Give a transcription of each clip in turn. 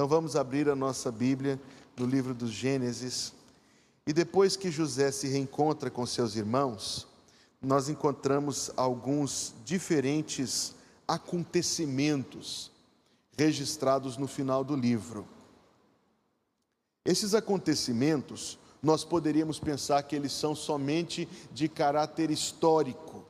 Então vamos abrir a nossa Bíblia no livro dos Gênesis. E depois que José se reencontra com seus irmãos, nós encontramos alguns diferentes acontecimentos registrados no final do livro. Esses acontecimentos, nós poderíamos pensar que eles são somente de caráter histórico,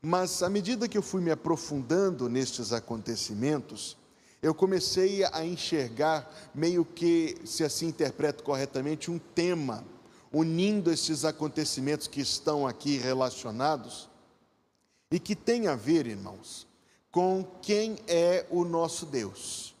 mas à medida que eu fui me aprofundando nestes acontecimentos, eu comecei a enxergar, meio que, se assim interpreto corretamente, um tema, unindo esses acontecimentos que estão aqui relacionados, e que tem a ver, irmãos, com quem é o nosso Deus.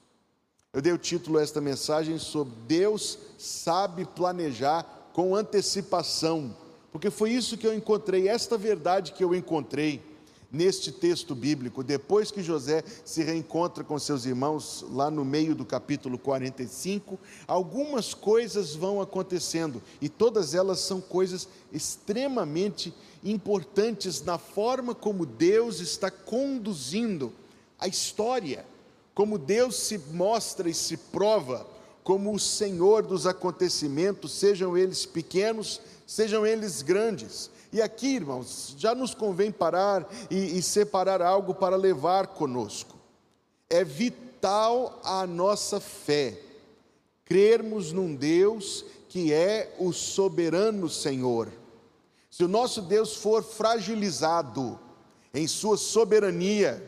Eu dei o título a esta mensagem sobre Deus sabe planejar com antecipação, porque foi isso que eu encontrei, esta verdade que eu encontrei neste texto bíblico, depois que José se reencontra com seus irmãos, lá no meio do capítulo 45, algumas coisas vão acontecendo e todas elas são coisas extremamente importantes na forma como Deus está conduzindo a história, como Deus se mostra e se prova como o Senhor dos acontecimentos, sejam eles pequenos, sejam eles grandes. E aqui, irmãos, já nos convém parar e, e separar algo para levar conosco. É vital a nossa fé, crermos num Deus que é o soberano Senhor. Se o nosso Deus for fragilizado em sua soberania,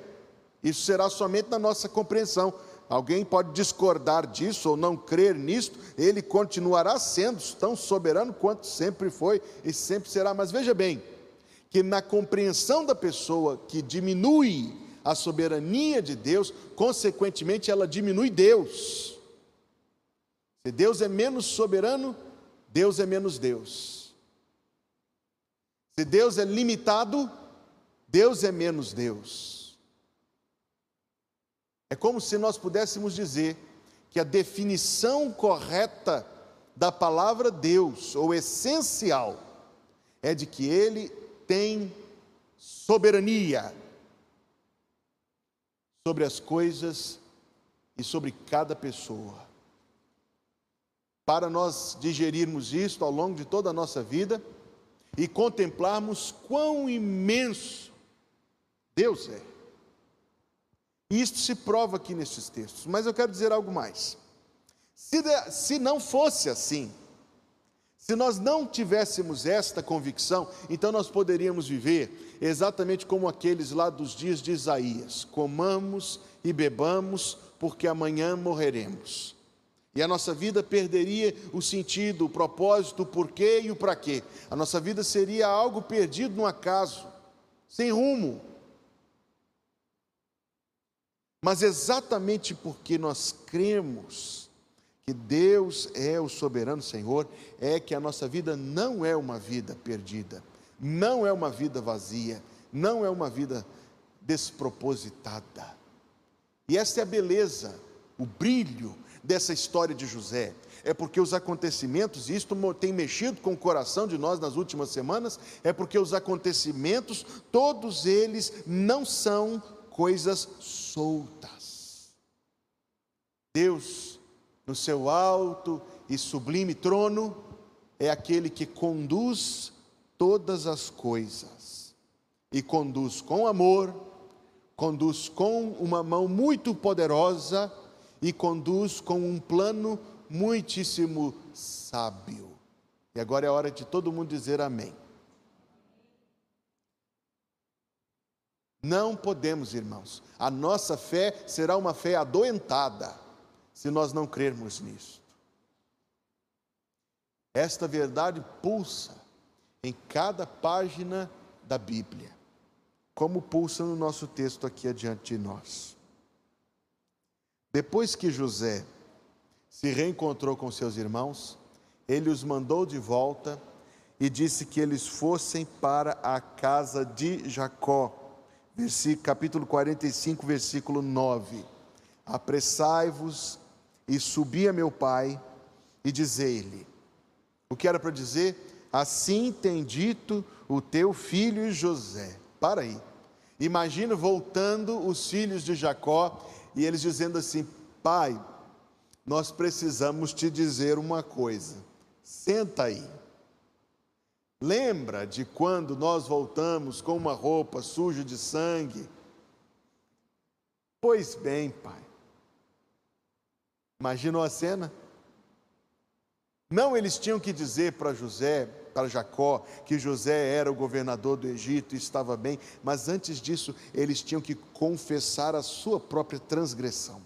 isso será somente na nossa compreensão. Alguém pode discordar disso ou não crer nisto, ele continuará sendo tão soberano quanto sempre foi e sempre será. Mas veja bem, que na compreensão da pessoa que diminui a soberania de Deus, consequentemente ela diminui Deus. Se Deus é menos soberano, Deus é menos Deus. Se Deus é limitado, Deus é menos Deus. É como se nós pudéssemos dizer que a definição correta da palavra Deus, ou essencial, é de que Ele tem soberania sobre as coisas e sobre cada pessoa. Para nós digerirmos isto ao longo de toda a nossa vida e contemplarmos quão imenso Deus é. Isto se prova aqui nesses textos. Mas eu quero dizer algo mais. Se, de, se não fosse assim, se nós não tivéssemos esta convicção, então nós poderíamos viver exatamente como aqueles lá dos dias de Isaías: comamos e bebamos, porque amanhã morreremos. E a nossa vida perderia o sentido, o propósito, o porquê e o para quê. A nossa vida seria algo perdido no acaso, sem rumo. Mas exatamente porque nós cremos que Deus é o soberano Senhor, é que a nossa vida não é uma vida perdida, não é uma vida vazia, não é uma vida despropositada. E essa é a beleza, o brilho dessa história de José. É porque os acontecimentos, e isto tem mexido com o coração de nós nas últimas semanas, é porque os acontecimentos, todos eles não são coisas soltas. Deus, no seu alto e sublime trono, é aquele que conduz todas as coisas e conduz com amor, conduz com uma mão muito poderosa e conduz com um plano muitíssimo sábio. E agora é hora de todo mundo dizer amém. Não podemos, irmãos. A nossa fé será uma fé adoentada se nós não crermos nisso. Esta verdade pulsa em cada página da Bíblia, como pulsa no nosso texto aqui adiante de nós. Depois que José se reencontrou com seus irmãos, ele os mandou de volta e disse que eles fossem para a casa de Jacó versículo, capítulo 45, versículo 9: Apressai-vos e subi a meu pai e dizei-lhe. O que era para dizer? Assim tem dito o teu filho José. Para aí. Imagina voltando os filhos de Jacó e eles dizendo assim: Pai, nós precisamos te dizer uma coisa. Senta aí. Lembra de quando nós voltamos com uma roupa suja de sangue? Pois bem, pai. Imaginou a cena? Não eles tinham que dizer para José, para Jacó, que José era o governador do Egito e estava bem, mas antes disso, eles tinham que confessar a sua própria transgressão.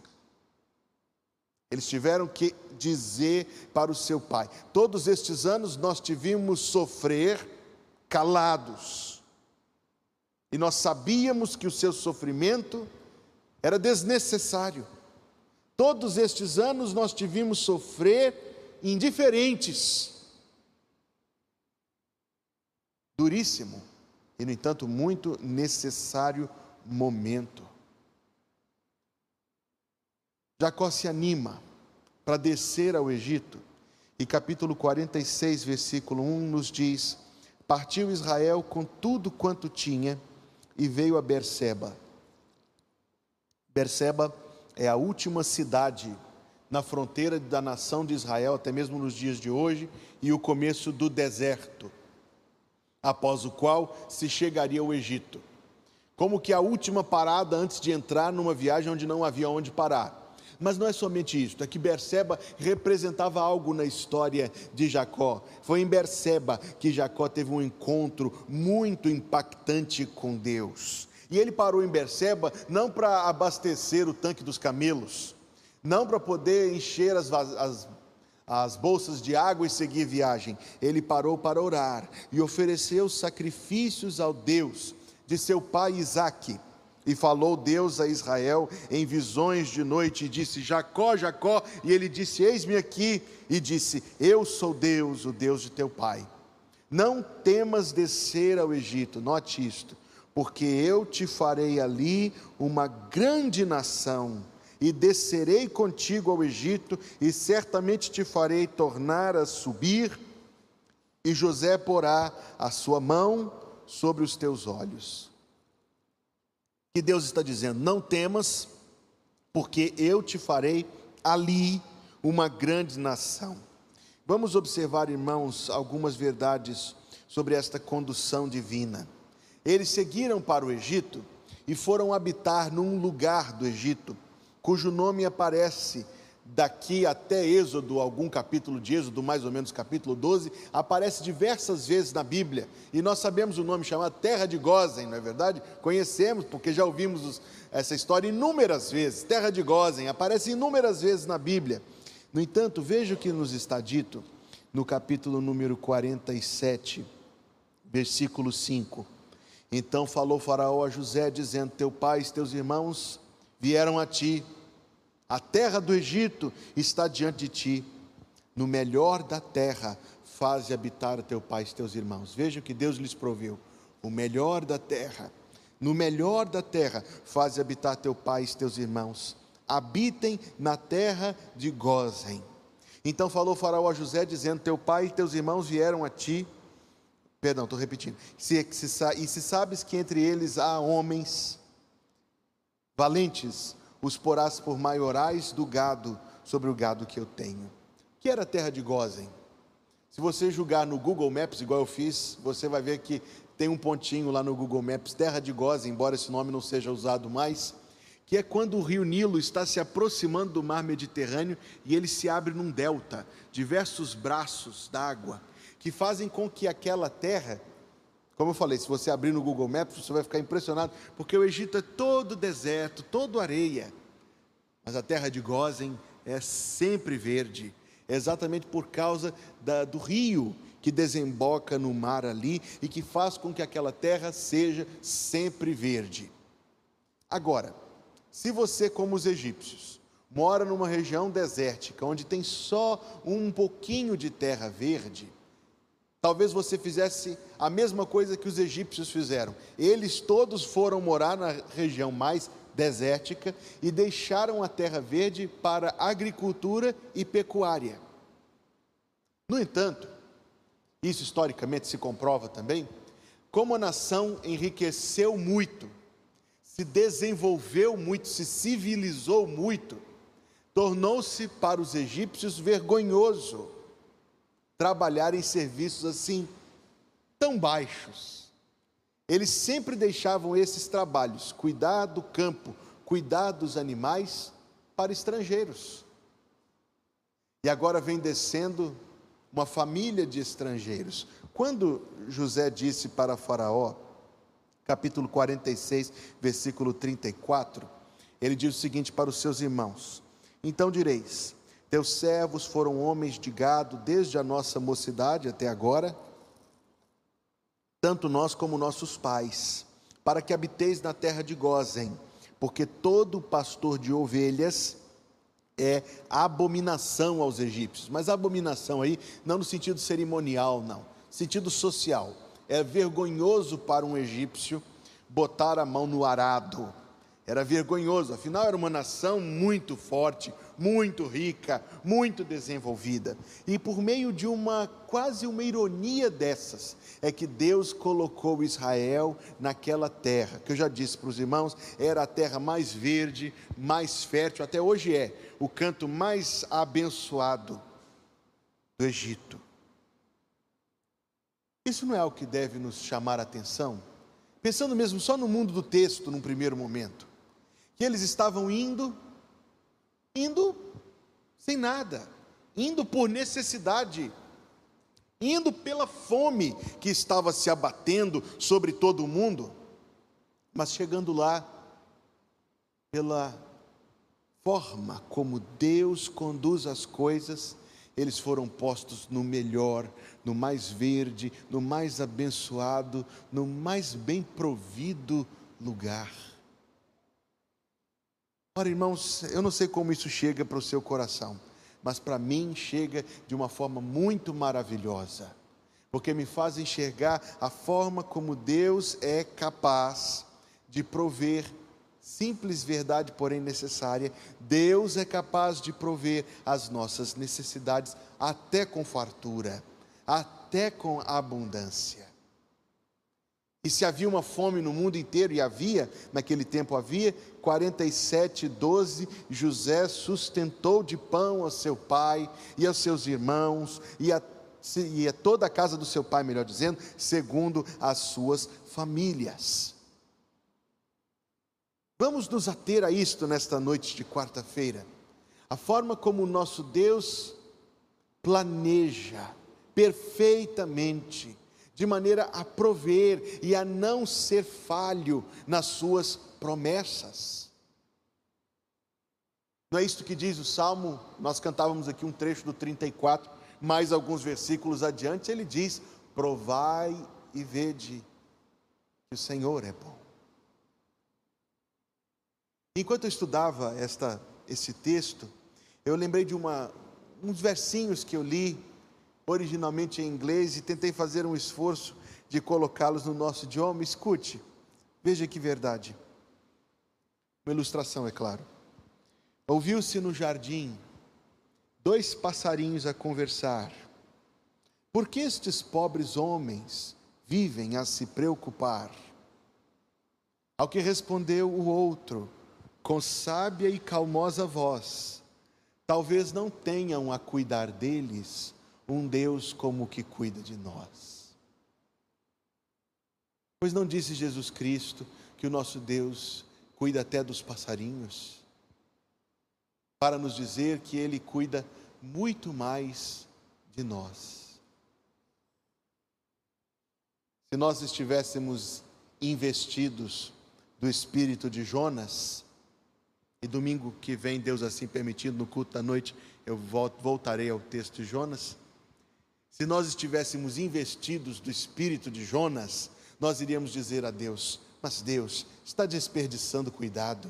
Eles tiveram que dizer para o seu pai: Todos estes anos nós tivemos sofrer calados, e nós sabíamos que o seu sofrimento era desnecessário. Todos estes anos nós tivemos sofrer indiferentes. Duríssimo e, no entanto, muito necessário momento. Jacó se anima para descer ao Egito, e capítulo 46, versículo 1 nos diz: Partiu Israel com tudo quanto tinha e veio a Berseba. Berseba é a última cidade na fronteira da nação de Israel, até mesmo nos dias de hoje, e o começo do deserto, após o qual se chegaria ao Egito. Como que a última parada antes de entrar numa viagem onde não havia onde parar. Mas não é somente isso, é que Berseba representava algo na história de Jacó. Foi em Berseba que Jacó teve um encontro muito impactante com Deus. E ele parou em Berseba não para abastecer o tanque dos camelos, não para poder encher as, as, as bolsas de água e seguir viagem. Ele parou para orar e ofereceu sacrifícios ao Deus de seu pai Isaque e falou Deus a Israel em visões de noite e disse: Jacó, Jacó. E ele disse: Eis-me aqui. E disse: Eu sou Deus, o Deus de teu pai. Não temas descer ao Egito, note isto, porque eu te farei ali uma grande nação, e descerei contigo ao Egito, e certamente te farei tornar a subir, e José porá a sua mão sobre os teus olhos que Deus está dizendo: não temas, porque eu te farei ali uma grande nação. Vamos observar, irmãos, algumas verdades sobre esta condução divina. Eles seguiram para o Egito e foram habitar num lugar do Egito, cujo nome aparece daqui até Êxodo, algum capítulo de Êxodo, mais ou menos capítulo 12, aparece diversas vezes na Bíblia. E nós sabemos o nome chamado Terra de Gozen, não é verdade? Conhecemos, porque já ouvimos os, essa história inúmeras vezes. Terra de Gozen aparece inúmeras vezes na Bíblia. No entanto, veja o que nos está dito no capítulo número 47, versículo 5. Então falou Faraó a José, dizendo: Teu pai e teus irmãos vieram a ti a terra do Egito está diante de ti. No melhor da terra, faze habitar teu pai e teus irmãos. Veja o que Deus lhes proveu. O melhor da terra. No melhor da terra, faze habitar teu pai e teus irmãos. Habitem na terra de Gozem. Então falou Faraó a José, dizendo: Teu pai e teus irmãos vieram a ti. Perdão, estou repetindo. Se, se, e se sabes que entre eles há homens valentes, os porás por maiorais do gado sobre o gado que eu tenho. Que era a terra de Gozen? Se você julgar no Google Maps, igual eu fiz, você vai ver que tem um pontinho lá no Google Maps, terra de Gozen, embora esse nome não seja usado mais, que é quando o rio Nilo está se aproximando do mar Mediterrâneo e ele se abre num delta, diversos braços d'água, que fazem com que aquela terra como eu falei, se você abrir no Google Maps, você vai ficar impressionado, porque o Egito é todo deserto, todo areia. Mas a terra de Gozen é sempre verde, exatamente por causa da, do rio que desemboca no mar ali e que faz com que aquela terra seja sempre verde. Agora, se você, como os egípcios, mora numa região desértica, onde tem só um pouquinho de terra verde, Talvez você fizesse a mesma coisa que os egípcios fizeram. Eles todos foram morar na região mais desértica e deixaram a terra verde para agricultura e pecuária. No entanto, isso historicamente se comprova também, como a nação enriqueceu muito, se desenvolveu muito, se civilizou muito, tornou-se para os egípcios vergonhoso trabalhar em serviços assim tão baixos. Eles sempre deixavam esses trabalhos, cuidar do campo, cuidar dos animais, para estrangeiros. E agora vem descendo uma família de estrangeiros. Quando José disse para Faraó, capítulo 46, versículo 34, ele diz o seguinte para os seus irmãos: Então direis: Teus servos foram homens de gado desde a nossa mocidade até agora, tanto nós como nossos pais, para que habiteis na terra de Gozem, porque todo pastor de ovelhas é abominação aos egípcios. Mas abominação aí, não no sentido cerimonial, não, sentido social. É vergonhoso para um egípcio botar a mão no arado era vergonhoso, afinal, era uma nação muito forte, muito rica, muito desenvolvida. E por meio de uma quase uma ironia dessas, é que Deus colocou Israel naquela terra, que eu já disse para os irmãos, era a terra mais verde, mais fértil, até hoje é o canto mais abençoado do Egito. Isso não é o que deve nos chamar a atenção? Pensando mesmo só no mundo do texto, num primeiro momento que eles estavam indo, indo sem nada, indo por necessidade, indo pela fome que estava se abatendo sobre todo o mundo, mas chegando lá, pela forma como Deus conduz as coisas, eles foram postos no melhor, no mais verde, no mais abençoado, no mais bem provido lugar. Ora, irmãos, eu não sei como isso chega para o seu coração, mas para mim chega de uma forma muito maravilhosa, porque me faz enxergar a forma como Deus é capaz de prover simples verdade, porém necessária. Deus é capaz de prover as nossas necessidades até com fartura, até com abundância. E se havia uma fome no mundo inteiro, e havia, naquele tempo havia, 47, 12, José sustentou de pão a seu pai e aos seus irmãos, e a, e a toda a casa do seu pai, melhor dizendo, segundo as suas famílias. Vamos nos ater a isto nesta noite de quarta-feira. A forma como o nosso Deus planeja perfeitamente de maneira a prover e a não ser falho nas suas promessas. Não é isto que diz o Salmo? Nós cantávamos aqui um trecho do 34, mais alguns versículos adiante, ele diz: Provai e vede que o Senhor é bom. Enquanto eu estudava esta, esse texto, eu lembrei de uma, uns versinhos que eu li originalmente em inglês e tentei fazer um esforço de colocá-los no nosso idioma. Escute, veja que verdade. Uma ilustração, é claro. Ouviu-se no jardim dois passarinhos a conversar. Por que estes pobres homens vivem a se preocupar? Ao que respondeu o outro, com sábia e calmosa voz: Talvez não tenham a cuidar deles um Deus como o que cuida de nós. Pois não disse Jesus Cristo que o nosso Deus cuida até dos passarinhos? Para nos dizer que Ele cuida muito mais de nós. Se nós estivéssemos investidos do espírito de Jonas, e domingo que vem, Deus assim permitindo, no culto da noite, eu voltarei ao texto de Jonas. Se nós estivéssemos investidos do espírito de Jonas, nós iríamos dizer a Deus: Mas Deus está desperdiçando cuidado,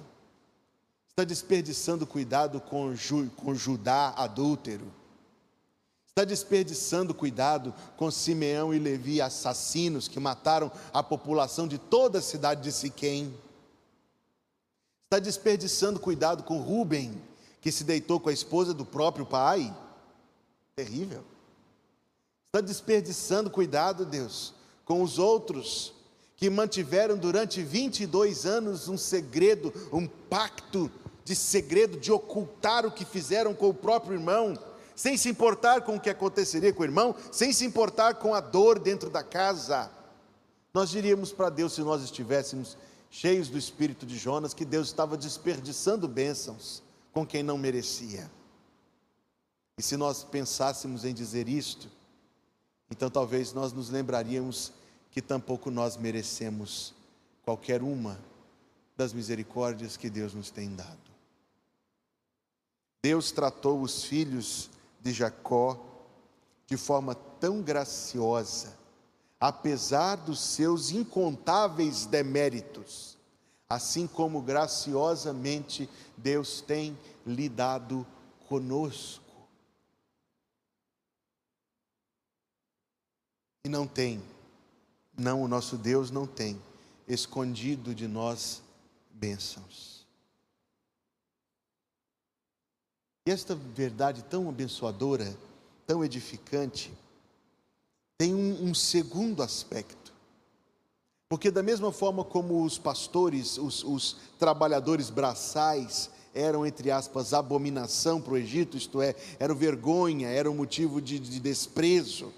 está desperdiçando cuidado com, Ju, com Judá adúltero, está desperdiçando cuidado com Simeão e Levi assassinos que mataram a população de toda a cidade de Siquém. Está desperdiçando cuidado com Rubem, que se deitou com a esposa do próprio pai. Terrível. Está desperdiçando cuidado, Deus, com os outros que mantiveram durante 22 anos um segredo, um pacto de segredo, de ocultar o que fizeram com o próprio irmão, sem se importar com o que aconteceria com o irmão, sem se importar com a dor dentro da casa. Nós diríamos para Deus, se nós estivéssemos cheios do espírito de Jonas, que Deus estava desperdiçando bênçãos com quem não merecia. E se nós pensássemos em dizer isto, então talvez nós nos lembraríamos que tampouco nós merecemos qualquer uma das misericórdias que Deus nos tem dado. Deus tratou os filhos de Jacó de forma tão graciosa, apesar dos seus incontáveis deméritos, assim como graciosamente Deus tem lidado conosco. E não tem, não, o nosso Deus não tem escondido de nós bênçãos. E esta verdade tão abençoadora, tão edificante, tem um, um, segundo aspecto. Porque, da mesma forma como os pastores, os, os trabalhadores braçais, eram, entre aspas, abominação para o Egito, isto é, eram vergonha, eram motivo de, de desprezo.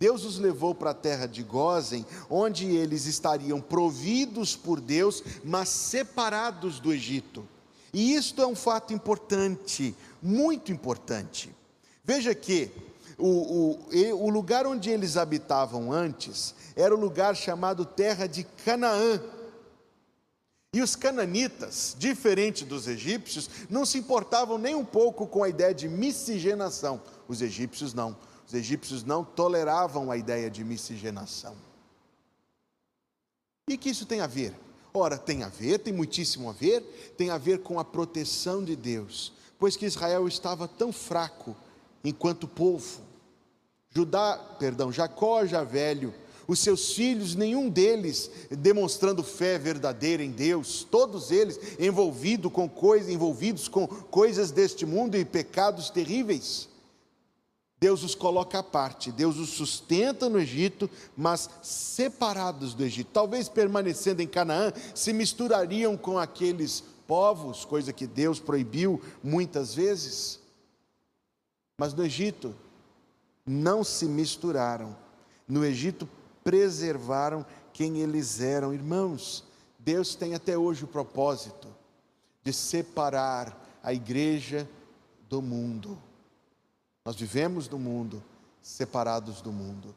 Deus os levou para a terra de Gozem, onde eles estariam providos por Deus, mas separados do Egito. E isto é um fato importante, muito importante. Veja que o, o, o lugar onde eles habitavam antes era o lugar chamado Terra de Canaã. E os cananitas, diferente dos egípcios, não se importavam nem um pouco com a ideia de miscigenação. Os egípcios não. Os egípcios não toleravam a ideia de miscigenação. E que isso tem a ver? Ora, tem a ver, tem muitíssimo a ver, tem a ver com a proteção de Deus, pois que Israel estava tão fraco enquanto povo. Judá, perdão, Jacó já velho, os seus filhos, nenhum deles demonstrando fé verdadeira em Deus, todos eles envolvido com coisas, envolvidos com coisas deste mundo e pecados terríveis. Deus os coloca à parte, Deus os sustenta no Egito, mas separados do Egito. Talvez permanecendo em Canaã, se misturariam com aqueles povos, coisa que Deus proibiu muitas vezes. Mas no Egito, não se misturaram. No Egito, preservaram quem eles eram. Irmãos, Deus tem até hoje o propósito de separar a igreja do mundo. Nós vivemos no mundo, separados do mundo.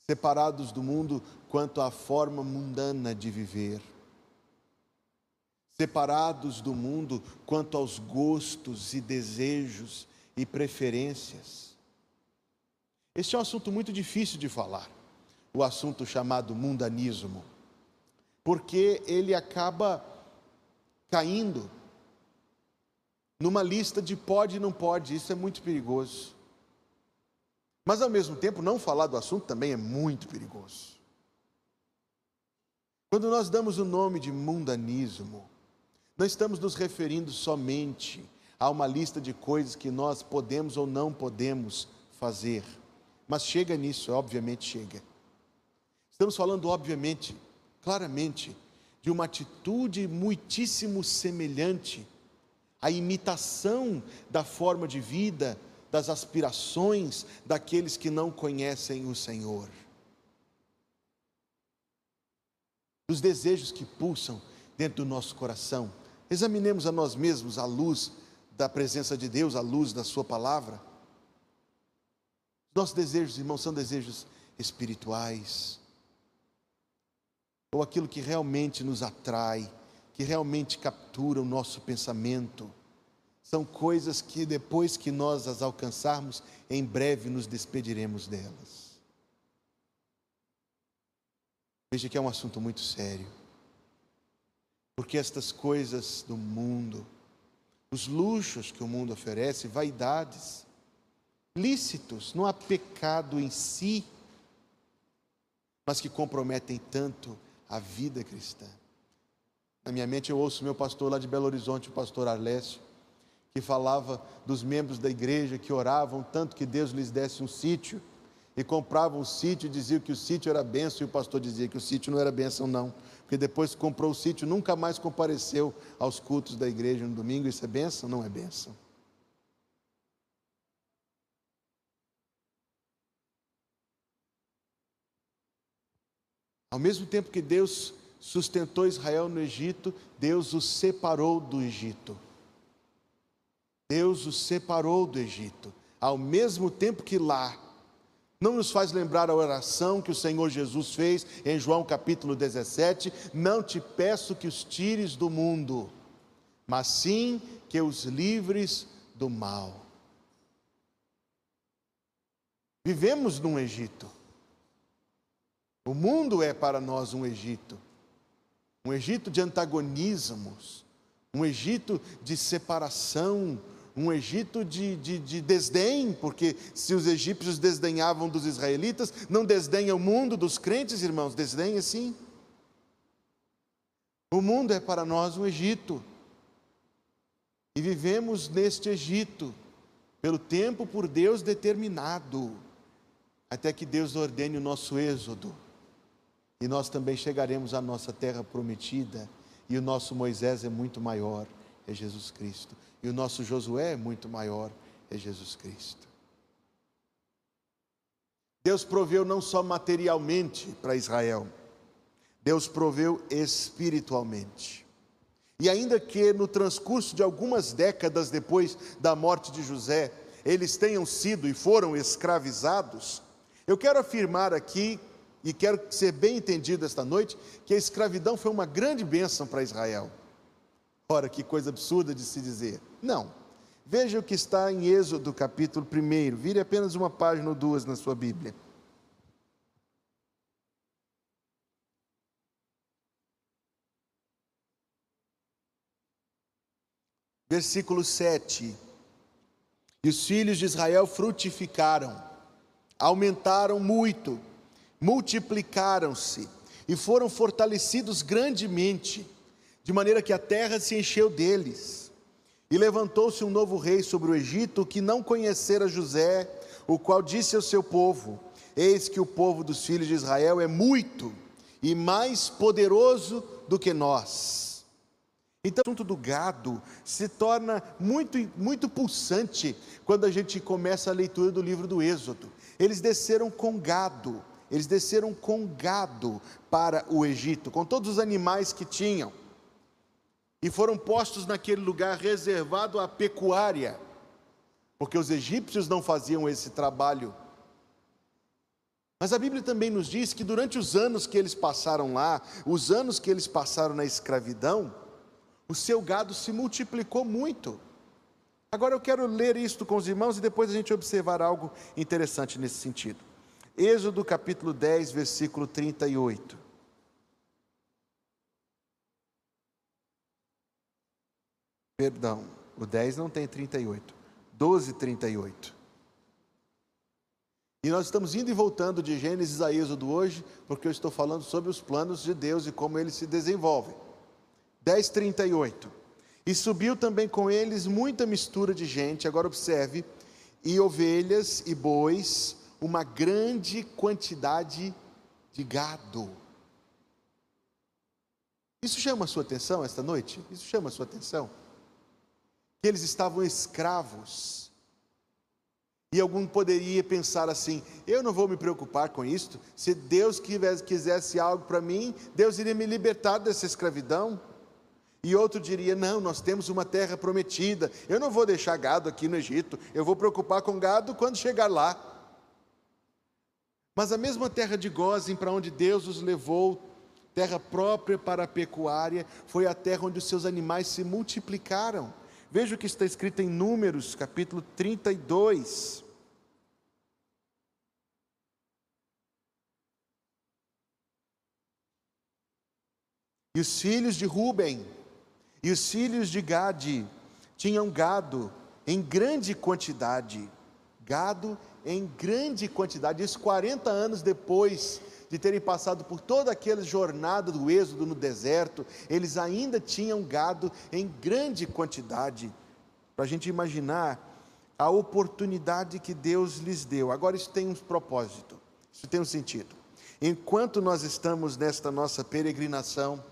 Separados do mundo quanto à forma mundana de viver. Separados do mundo quanto aos gostos e desejos e preferências. Este é um assunto muito difícil de falar, o assunto chamado mundanismo, porque ele acaba caindo numa lista de pode e não pode, isso é muito perigoso. Mas ao mesmo tempo, não falar do assunto também é muito perigoso. Quando nós damos o nome de mundanismo, não estamos nos referindo somente a uma lista de coisas que nós podemos ou não podemos fazer. Mas chega nisso, obviamente chega. Estamos falando, obviamente, claramente, de uma atitude muitíssimo semelhante a imitação da forma de vida, das aspirações daqueles que não conhecem o Senhor. Dos desejos que pulsam dentro do nosso coração. Examinemos a nós mesmos à luz da presença de Deus, à luz da Sua palavra. Nossos desejos, irmãos, são desejos espirituais, ou aquilo que realmente nos atrai, que realmente capturam o nosso pensamento. São coisas que depois que nós as alcançarmos, em breve nos despediremos delas. Veja que é um assunto muito sério. Porque estas coisas do mundo, os luxos que o mundo oferece, vaidades, lícitos, não há pecado em si, mas que comprometem tanto a vida cristã. Na minha mente eu ouço meu pastor lá de Belo Horizonte, o pastor Arlécio, que falava dos membros da igreja que oravam tanto que Deus lhes desse um sítio. e compravam o sítio e diziam que o sítio era benção, e o pastor dizia que o sítio não era benção, não. Porque depois que comprou o sítio, nunca mais compareceu aos cultos da igreja no domingo. Isso é benção? Não é benção. Ao mesmo tempo que Deus sustentou Israel no Egito, Deus os separou do Egito. Deus os separou do Egito. Ao mesmo tempo que lá, não nos faz lembrar a oração que o Senhor Jesus fez em João capítulo 17: Não te peço que os tires do mundo, mas sim que os livres do mal. Vivemos num Egito. O mundo é para nós um Egito um Egito de antagonismos, um Egito de separação, um Egito de, de, de, desdém, porque se os egípcios desdenhavam dos israelitas, não desdenha o mundo dos crentes, irmãos, desdenha sim. O mundo é para nós um Egito, e vivemos neste Egito, pelo tempo por Deus determinado, até que Deus ordene o nosso êxodo e nós também chegaremos à nossa terra prometida, e o nosso Moisés é muito maior, é Jesus Cristo, e o nosso Josué é muito maior, é Jesus Cristo. Deus proveu não só materialmente para Israel, Deus proveu espiritualmente. E ainda que no transcurso de algumas décadas depois da morte de José, eles tenham sido e foram escravizados, eu quero afirmar aqui e quero ser bem entendido esta noite, que a escravidão foi uma grande bênção para Israel. Ora, que coisa absurda de se dizer. Não. Veja o que está em Êxodo capítulo 1. Vire apenas uma página ou duas na sua Bíblia. Versículo 7. E os filhos de Israel frutificaram, aumentaram muito, multiplicaram-se e foram fortalecidos grandemente, de maneira que a terra se encheu deles. E levantou-se um novo rei sobre o Egito que não conhecera José, o qual disse ao seu povo: Eis que o povo dos filhos de Israel é muito e mais poderoso do que nós. Então, o assunto do gado se torna muito, muito pulsante quando a gente começa a leitura do livro do Êxodo. Eles desceram com gado, eles desceram com gado para o Egito, com todos os animais que tinham, e foram postos naquele lugar reservado à pecuária, porque os egípcios não faziam esse trabalho. Mas a Bíblia também nos diz que durante os anos que eles passaram lá, os anos que eles passaram na escravidão, o seu gado se multiplicou muito. Agora eu quero ler isto com os irmãos e depois a gente observar algo interessante nesse sentido. Êxodo capítulo 10, versículo 38. Perdão, o 10 não tem 38. 12, 38. E nós estamos indo e voltando de Gênesis a Êxodo hoje, porque eu estou falando sobre os planos de Deus e como eles se desenvolvem. 10, 38. E subiu também com eles muita mistura de gente, agora observe, e ovelhas e bois, uma grande quantidade de gado. Isso chama a sua atenção esta noite? Isso chama a sua atenção? Que eles estavam escravos. E algum poderia pensar assim: eu não vou me preocupar com isto. Se Deus quisesse algo para mim, Deus iria me libertar dessa escravidão. E outro diria: não, nós temos uma terra prometida. Eu não vou deixar gado aqui no Egito. Eu vou preocupar com gado quando chegar lá. Mas a mesma terra de Gozem para onde Deus os levou, terra própria para a pecuária, foi a terra onde os seus animais se multiplicaram. Veja o que está escrito em Números, capítulo 32. E os filhos de Ruben e os filhos de Gade tinham gado em grande quantidade, gado em grande quantidade, isso 40 anos depois de terem passado por toda aquela jornada do êxodo no deserto, eles ainda tinham gado em grande quantidade. Para a gente imaginar a oportunidade que Deus lhes deu. Agora, isso tem um propósito, isso tem um sentido. Enquanto nós estamos nesta nossa peregrinação,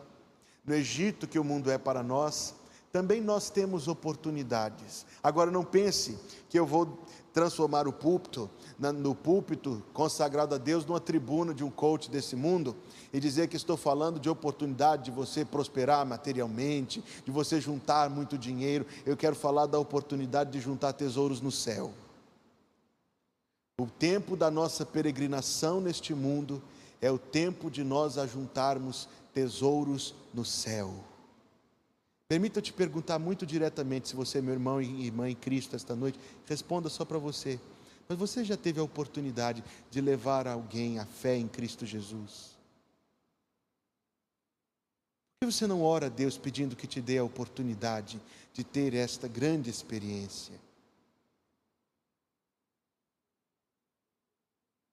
no Egito que o mundo é para nós, também nós temos oportunidades. Agora não pense que eu vou transformar o púlpito, no púlpito consagrado a Deus, numa tribuna de um coach desse mundo e dizer que estou falando de oportunidade de você prosperar materialmente, de você juntar muito dinheiro. Eu quero falar da oportunidade de juntar tesouros no céu. O tempo da nossa peregrinação neste mundo é o tempo de nós ajuntarmos tesouros no céu. Permita eu te perguntar muito diretamente, se você é meu irmão e irmã em Cristo esta noite, responda só para você. Mas você já teve a oportunidade de levar alguém à fé em Cristo Jesus? Por que você não ora a Deus pedindo que te dê a oportunidade de ter esta grande experiência?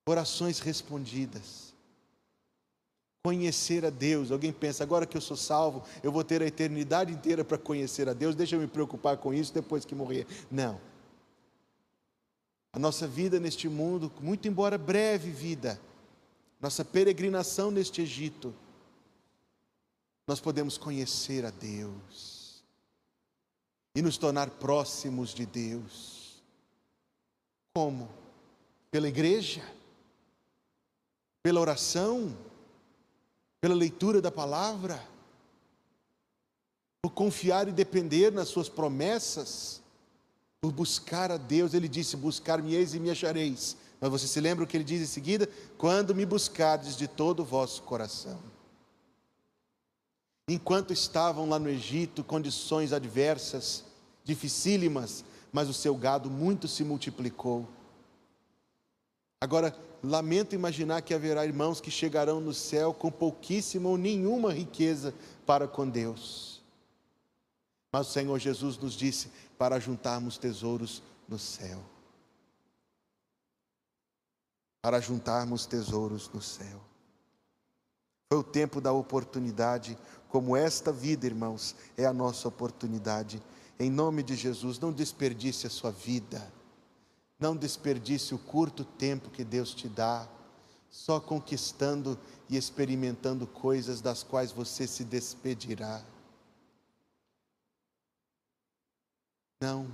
Orações respondidas conhecer a Deus. Alguém pensa, agora que eu sou salvo, eu vou ter a eternidade inteira para conhecer a Deus, deixa eu me preocupar com isso depois que morrer. Não. A nossa vida neste mundo, muito embora breve vida, nossa peregrinação neste Egito, nós podemos conhecer a Deus e nos tornar próximos de Deus. Como? Pela igreja? Pela oração? Pela leitura da palavra, por confiar e depender nas suas promessas, por buscar a Deus. Ele disse: Buscar-me-eis e me achareis. Mas você se lembra o que ele diz em seguida? Quando me buscardes de todo o vosso coração. Enquanto estavam lá no Egito, condições adversas, dificílimas, mas o seu gado muito se multiplicou. Agora, lamento imaginar que haverá irmãos que chegarão no céu com pouquíssima ou nenhuma riqueza para com Deus. Mas o Senhor Jesus nos disse para juntarmos tesouros no céu. Para juntarmos tesouros no céu. Foi o tempo da oportunidade, como esta vida, irmãos, é a nossa oportunidade. Em nome de Jesus, não desperdice a sua vida não desperdice o curto tempo que Deus te dá, só conquistando e experimentando coisas das quais você se despedirá. Não,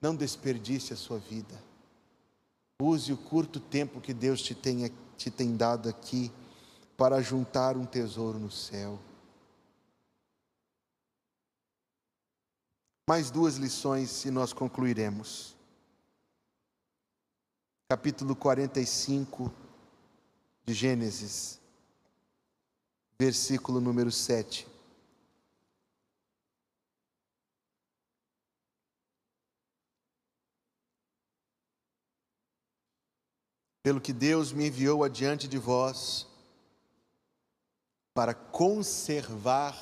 não desperdice a sua vida. Use o curto tempo que Deus te, tenha, te tem dado aqui para juntar um tesouro no céu. Mais duas lições e nós concluiremos capítulo 45 de Gênesis, versículo número 7. Pelo que Deus me enviou adiante de vós, para conservar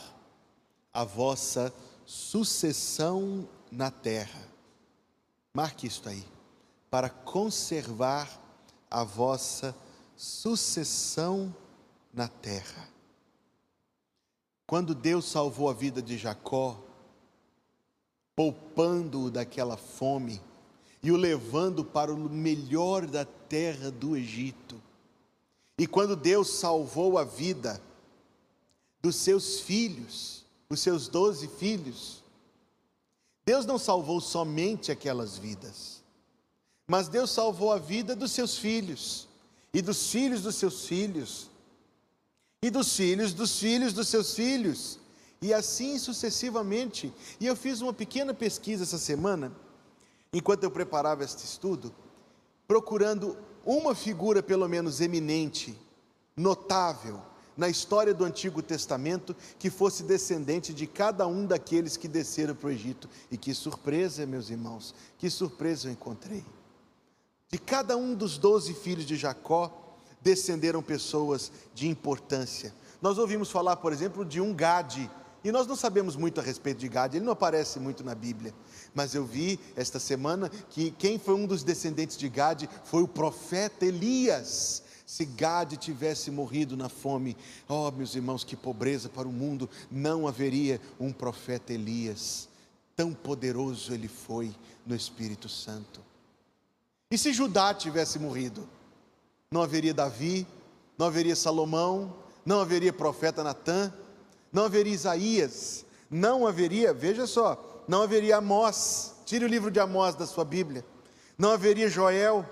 a vossa sucessão na terra. Marque isto aí para conservar a vossa sucessão na terra. Quando Deus salvou a vida de Jacó, poupando-o daquela fome e o levando para o melhor da terra do Egito, e quando Deus salvou a vida dos seus filhos, os seus doze filhos, Deus não salvou somente aquelas vidas, mas Deus salvou a vida dos seus filhos, e dos filhos dos seus filhos, e dos filhos dos filhos dos seus filhos, e assim sucessivamente. E eu fiz uma pequena pesquisa essa semana, enquanto eu preparava este estudo, procurando uma figura pelo menos eminente, notável, na história do Antigo Testamento que fosse descendente de cada um daqueles que desceram para o Egito. E que surpresa, meus irmãos, que surpresa eu encontrei. De cada um dos doze filhos de Jacó, descenderam pessoas de importância. Nós ouvimos falar, por exemplo, de um Gade, e nós não sabemos muito a respeito de Gade, ele não aparece muito na Bíblia. Mas eu vi esta semana que quem foi um dos descendentes de Gade foi o profeta Elias. Se Gade tivesse morrido na fome, oh meus irmãos, que pobreza para o mundo, não haveria um profeta Elias. tão poderoso ele foi no Espírito Santo. E se Judá tivesse morrido? Não haveria Davi, não haveria Salomão, não haveria profeta Natã, não haveria Isaías, não haveria, veja só, não haveria Amós, tire o livro de Amós da sua Bíblia, não haveria Joel,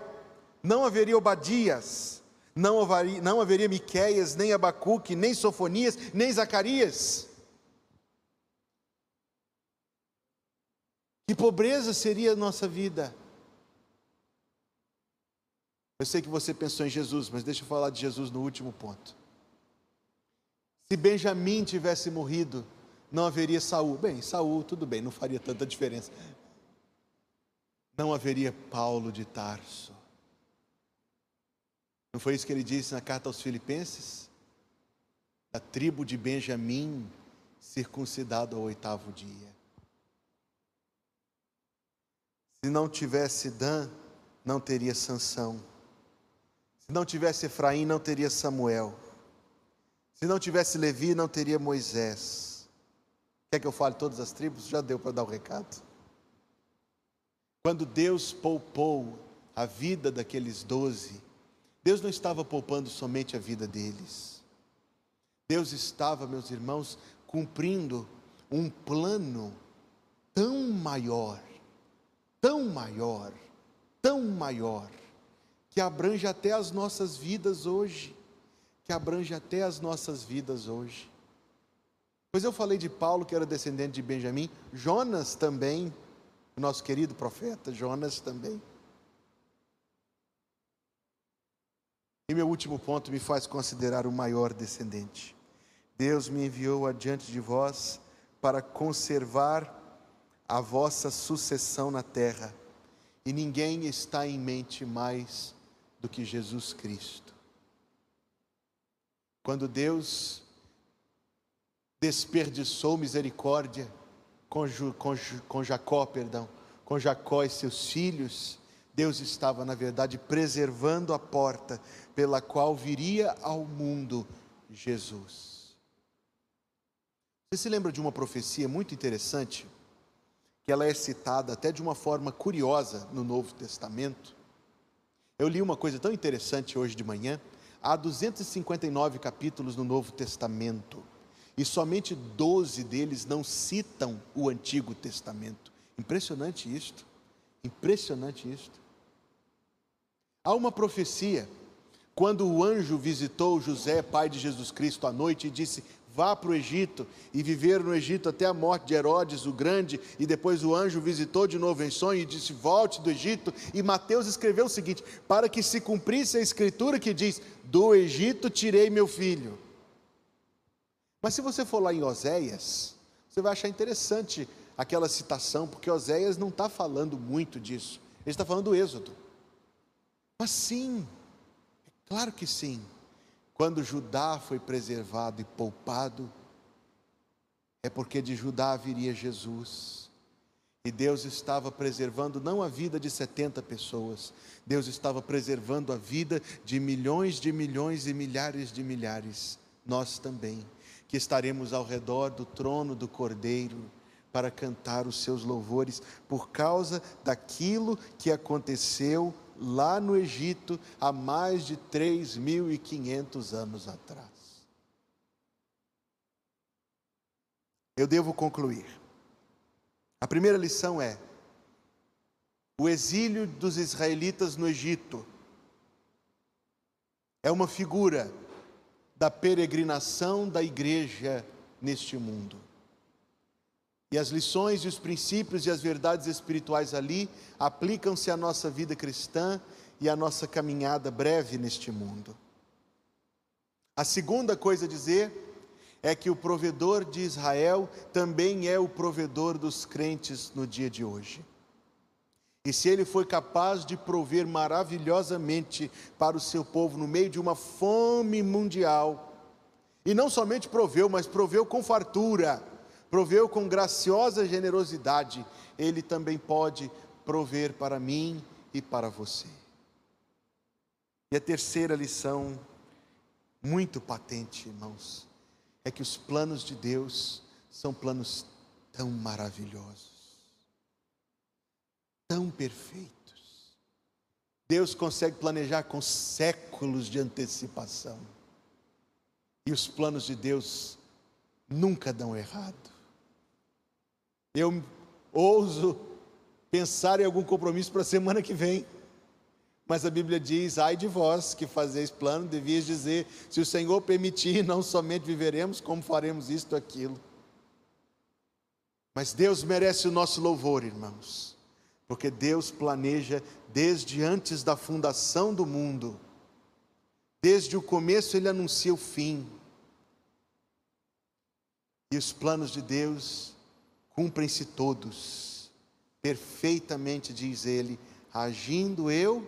não haveria Obadias, não haveria, não haveria Miqueias, nem Abacuque, nem Sofonias, nem Zacarias. Que pobreza seria a nossa vida? Eu sei que você pensou em Jesus, mas deixa eu falar de Jesus no último ponto. Se Benjamim tivesse morrido, não haveria Saul. Bem, Saul, tudo bem, não faria tanta diferença. Não haveria Paulo de Tarso. Não foi isso que ele disse na carta aos Filipenses? A tribo de Benjamim, circuncidado ao oitavo dia. Se não tivesse Dan, não teria Sansão. Se não tivesse Efraim, não teria Samuel. Se não tivesse Levi, não teria Moisés. Quer que eu fale todas as tribos? Já deu para dar o recado. Quando Deus poupou a vida daqueles doze, Deus não estava poupando somente a vida deles. Deus estava, meus irmãos, cumprindo um plano tão maior, tão maior, tão maior, que abrange até as nossas vidas hoje que abrange até as nossas vidas hoje. Pois eu falei de Paulo, que era descendente de Benjamim, Jonas também, nosso querido profeta, Jonas também. E meu último ponto me faz considerar o maior descendente. Deus me enviou adiante de vós para conservar a vossa sucessão na terra, e ninguém está em mente mais do que Jesus Cristo. Quando Deus desperdiçou misericórdia com, com, com Jacó, perdão, com Jacó e seus filhos, Deus estava, na verdade, preservando a porta pela qual viria ao mundo Jesus. Você se lembra de uma profecia muito interessante, que ela é citada até de uma forma curiosa no Novo Testamento? Eu li uma coisa tão interessante hoje de manhã, Há 259 capítulos no Novo Testamento e somente 12 deles não citam o Antigo Testamento. Impressionante isto. Impressionante isto. Há uma profecia quando o anjo visitou José, pai de Jesus Cristo, à noite e disse: vá para o Egito e viver no Egito até a morte de Herodes o Grande, e depois o anjo visitou de novo em sonho e disse: Volte do Egito. E Mateus escreveu o seguinte: para que se cumprisse a escritura que diz: Do Egito tirei meu filho. Mas se você for lá em Oséias, você vai achar interessante aquela citação, porque Oséias não está falando muito disso, ele está falando do Êxodo. Mas sim, é claro que sim. Quando Judá foi preservado e poupado, é porque de Judá viria Jesus. E Deus estava preservando não a vida de 70 pessoas, Deus estava preservando a vida de milhões de milhões e milhares de milhares, nós também, que estaremos ao redor do trono do Cordeiro para cantar os seus louvores por causa daquilo que aconteceu lá no Egito há mais de 3.500 anos atrás. Eu devo concluir. A primeira lição é: o exílio dos israelitas no Egito é uma figura da peregrinação da igreja neste mundo. E as lições e os princípios e as verdades espirituais ali aplicam-se à nossa vida cristã e à nossa caminhada breve neste mundo. A segunda coisa a dizer é que o provedor de Israel também é o provedor dos crentes no dia de hoje. E se ele foi capaz de prover maravilhosamente para o seu povo no meio de uma fome mundial, e não somente proveu, mas proveu com fartura, proveu com graciosa generosidade, Ele também pode prover para mim e para você. E a terceira lição, muito patente, irmãos, é que os planos de Deus são planos tão maravilhosos. tão perfeitos. Deus consegue planejar com séculos de antecipação. E os planos de Deus nunca dão errado. Eu ouso pensar em algum compromisso para a semana que vem. Mas a Bíblia diz: ai de vós que fazeis plano, devias dizer: se o Senhor permitir, não somente viveremos, como faremos isto aquilo. Mas Deus merece o nosso louvor, irmãos, porque Deus planeja desde antes da fundação do mundo, desde o começo Ele anuncia o fim. E os planos de Deus cumprem-se todos, perfeitamente, diz Ele, agindo eu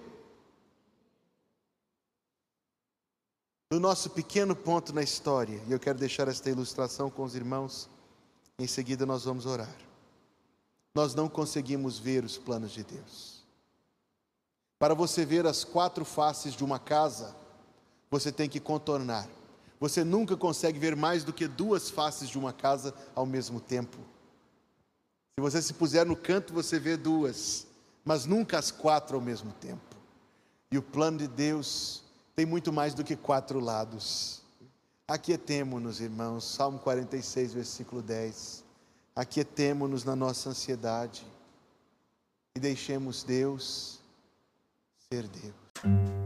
no nosso pequeno ponto na história, e eu quero deixar esta ilustração com os irmãos, em seguida nós vamos orar. Nós não conseguimos ver os planos de Deus. Para você ver as quatro faces de uma casa, você tem que contornar. Você nunca consegue ver mais do que duas faces de uma casa ao mesmo tempo. Se você se puser no canto, você vê duas, mas nunca as quatro ao mesmo tempo. E o plano de Deus tem muito mais do que quatro lados. Aquietemo-nos, irmãos, Salmo 46, versículo 10. Aquietemo-nos na nossa ansiedade e deixemos Deus ser Deus.